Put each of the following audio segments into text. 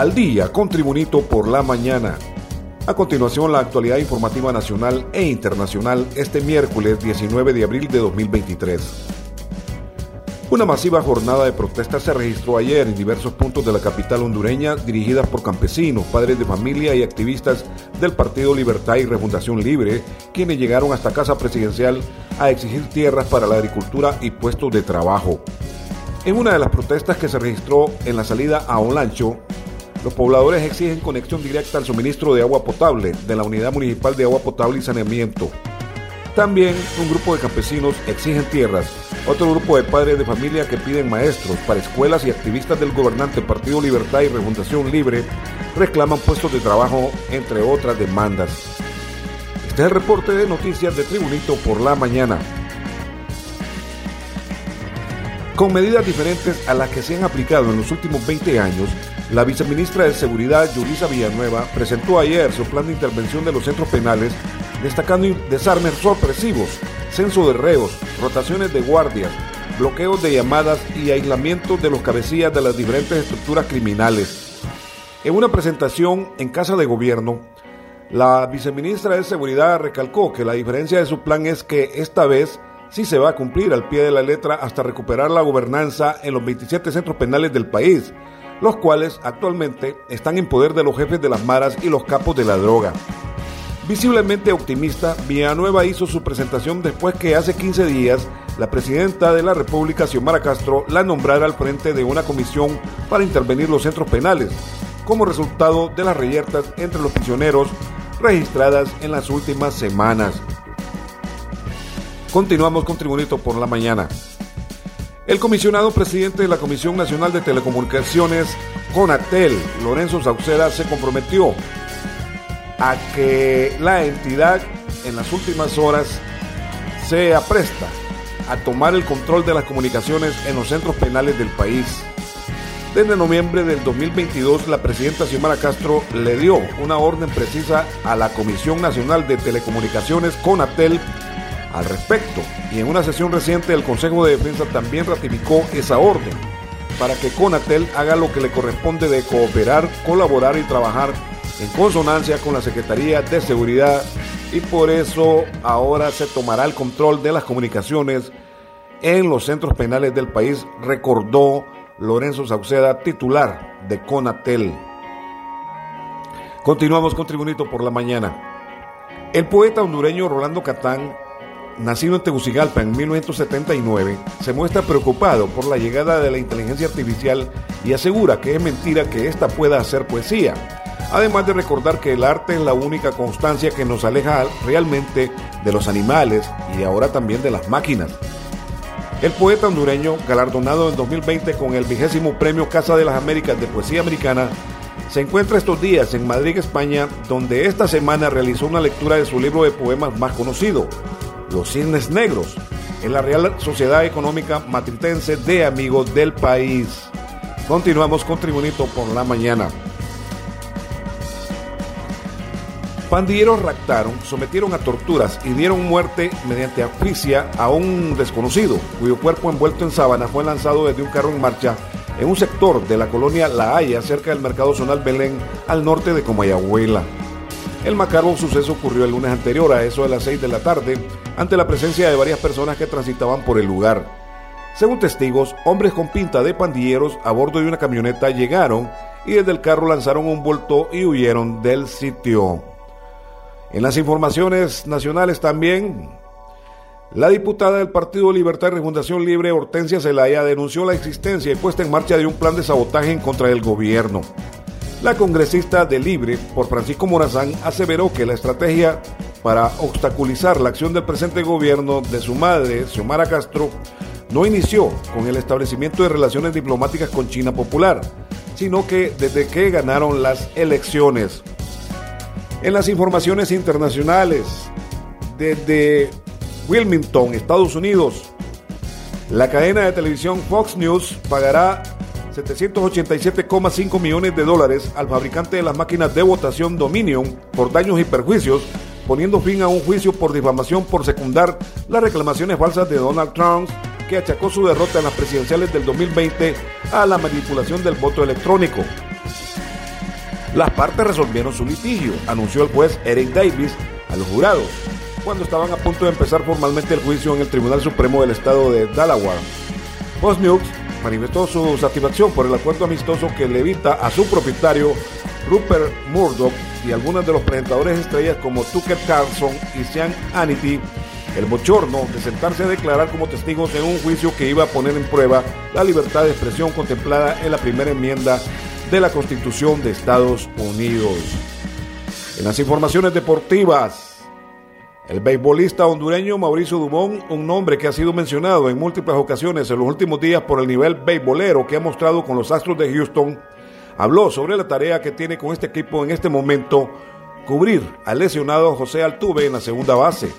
al día con Tribunito por la mañana. A continuación, la actualidad informativa nacional e internacional este miércoles 19 de abril de 2023. Una masiva jornada de protestas se registró ayer en diversos puntos de la capital hondureña, dirigidas por campesinos, padres de familia y activistas del Partido Libertad y Refundación Libre, quienes llegaron hasta Casa Presidencial a exigir tierras para la agricultura y puestos de trabajo. En una de las protestas que se registró en la salida a Olancho, los pobladores exigen conexión directa al suministro de agua potable de la Unidad Municipal de Agua Potable y Saneamiento. También un grupo de campesinos exigen tierras, otro grupo de padres de familia que piden maestros para escuelas y activistas del gobernante Partido Libertad y Refundación Libre reclaman puestos de trabajo, entre otras demandas. Este es el reporte de noticias de Tribunito por la mañana. Con medidas diferentes a las que se han aplicado en los últimos 20 años, la viceministra de Seguridad, Yulisa Villanueva, presentó ayer su plan de intervención de los centros penales, destacando desarmes sorpresivos, censo de reos, rotaciones de guardias, bloqueos de llamadas y aislamiento de los cabecillas de las diferentes estructuras criminales. En una presentación en Casa de Gobierno, la viceministra de Seguridad recalcó que la diferencia de su plan es que esta vez sí se va a cumplir al pie de la letra hasta recuperar la gobernanza en los 27 centros penales del país los cuales actualmente están en poder de los jefes de las maras y los capos de la droga. Visiblemente optimista, Villanueva hizo su presentación después que hace 15 días la presidenta de la República, Xiomara Castro, la nombrara al frente de una comisión para intervenir los centros penales, como resultado de las reyertas entre los prisioneros registradas en las últimas semanas. Continuamos con Tribunito por la mañana. El comisionado presidente de la Comisión Nacional de Telecomunicaciones, CONATEL, Lorenzo Sauceda, se comprometió a que la entidad en las últimas horas se apresta a tomar el control de las comunicaciones en los centros penales del país. Desde noviembre del 2022, la presidenta Xiomara Castro le dio una orden precisa a la Comisión Nacional de Telecomunicaciones, CONATEL, al respecto y en una sesión reciente el Consejo de Defensa también ratificó esa orden para que Conatel haga lo que le corresponde de cooperar, colaborar y trabajar en consonancia con la Secretaría de Seguridad y por eso ahora se tomará el control de las comunicaciones en los centros penales del país, recordó Lorenzo Sauceda, titular de Conatel. Continuamos con Tribunito por la mañana. El poeta hondureño Rolando Catán nacido en Tegucigalpa en 1979, se muestra preocupado por la llegada de la inteligencia artificial y asegura que es mentira que ésta pueda hacer poesía. Además de recordar que el arte es la única constancia que nos aleja realmente de los animales y ahora también de las máquinas. El poeta hondureño, galardonado en 2020 con el vigésimo premio Casa de las Américas de Poesía Americana, se encuentra estos días en Madrid, España, donde esta semana realizó una lectura de su libro de poemas más conocido, los Cisnes Negros, en la Real Sociedad Económica Matritense de Amigos del País. Continuamos con Tribunito por la mañana. Pandilleros raptaron, sometieron a torturas y dieron muerte mediante asfixia a un desconocido, cuyo cuerpo envuelto en sábana fue lanzado desde un carro en marcha en un sector de la colonia La Haya, cerca del mercado zonal Belén, al norte de Comayagüela. El macabro suceso ocurrió el lunes anterior a eso de las 6 de la tarde, ante la presencia de varias personas que transitaban por el lugar. Según testigos, hombres con pinta de pandilleros a bordo de una camioneta llegaron y desde el carro lanzaron un volto y huyeron del sitio. En las informaciones nacionales también, la diputada del Partido Libertad y Refundación Libre, Hortensia Zelaya, denunció la existencia y puesta en marcha de un plan de sabotaje en contra del gobierno. La congresista de Libre, por Francisco Morazán, aseveró que la estrategia para obstaculizar la acción del presente gobierno de su madre, Xiomara Castro, no inició con el establecimiento de relaciones diplomáticas con China Popular, sino que desde que ganaron las elecciones. En las informaciones internacionales, desde Wilmington, Estados Unidos, la cadena de televisión Fox News pagará 787,5 millones de dólares al fabricante de las máquinas de votación Dominion por daños y perjuicios, poniendo fin a un juicio por difamación por secundar las reclamaciones falsas de Donald Trump, que achacó su derrota en las presidenciales del 2020 a la manipulación del voto electrónico. Las partes resolvieron su litigio, anunció el juez Eric Davis a los jurados, cuando estaban a punto de empezar formalmente el juicio en el Tribunal Supremo del Estado de Delaware. Post manifestó su satisfacción por el acuerdo amistoso que le evita a su propietario Rupert Murdoch y algunos de los presentadores estrellas como Tucker Carlson y Sean Hannity el bochorno de sentarse a declarar como testigos en un juicio que iba a poner en prueba la libertad de expresión contemplada en la primera enmienda de la Constitución de Estados Unidos. En las informaciones deportivas, el beisbolista hondureño Mauricio Dumont, un nombre que ha sido mencionado en múltiples ocasiones en los últimos días por el nivel beisbolero que ha mostrado con los Astros de Houston, habló sobre la tarea que tiene con este equipo en este momento cubrir al lesionado José Altuve en la segunda base.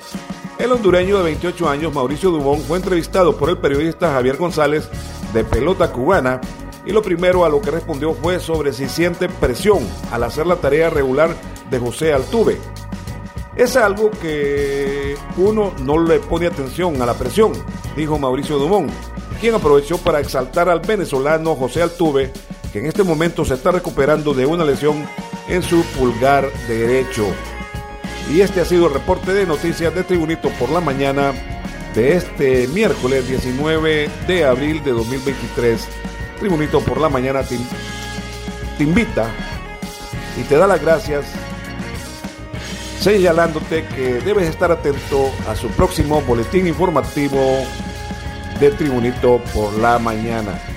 El hondureño de 28 años, Mauricio Dumont, fue entrevistado por el periodista Javier González de Pelota Cubana y lo primero a lo que respondió fue sobre si siente presión al hacer la tarea regular de José Altuve. Es algo que uno no le pone atención a la presión, dijo Mauricio Dumont, quien aprovechó para exaltar al venezolano José Altuve, que en este momento se está recuperando de una lesión en su pulgar derecho. Y este ha sido el reporte de noticias de Tribunito por la mañana de este miércoles 19 de abril de 2023. Tribunito por la mañana te, invita y te da las gracias señalándote que debes estar atento a su próximo boletín informativo de Tribunito por la mañana.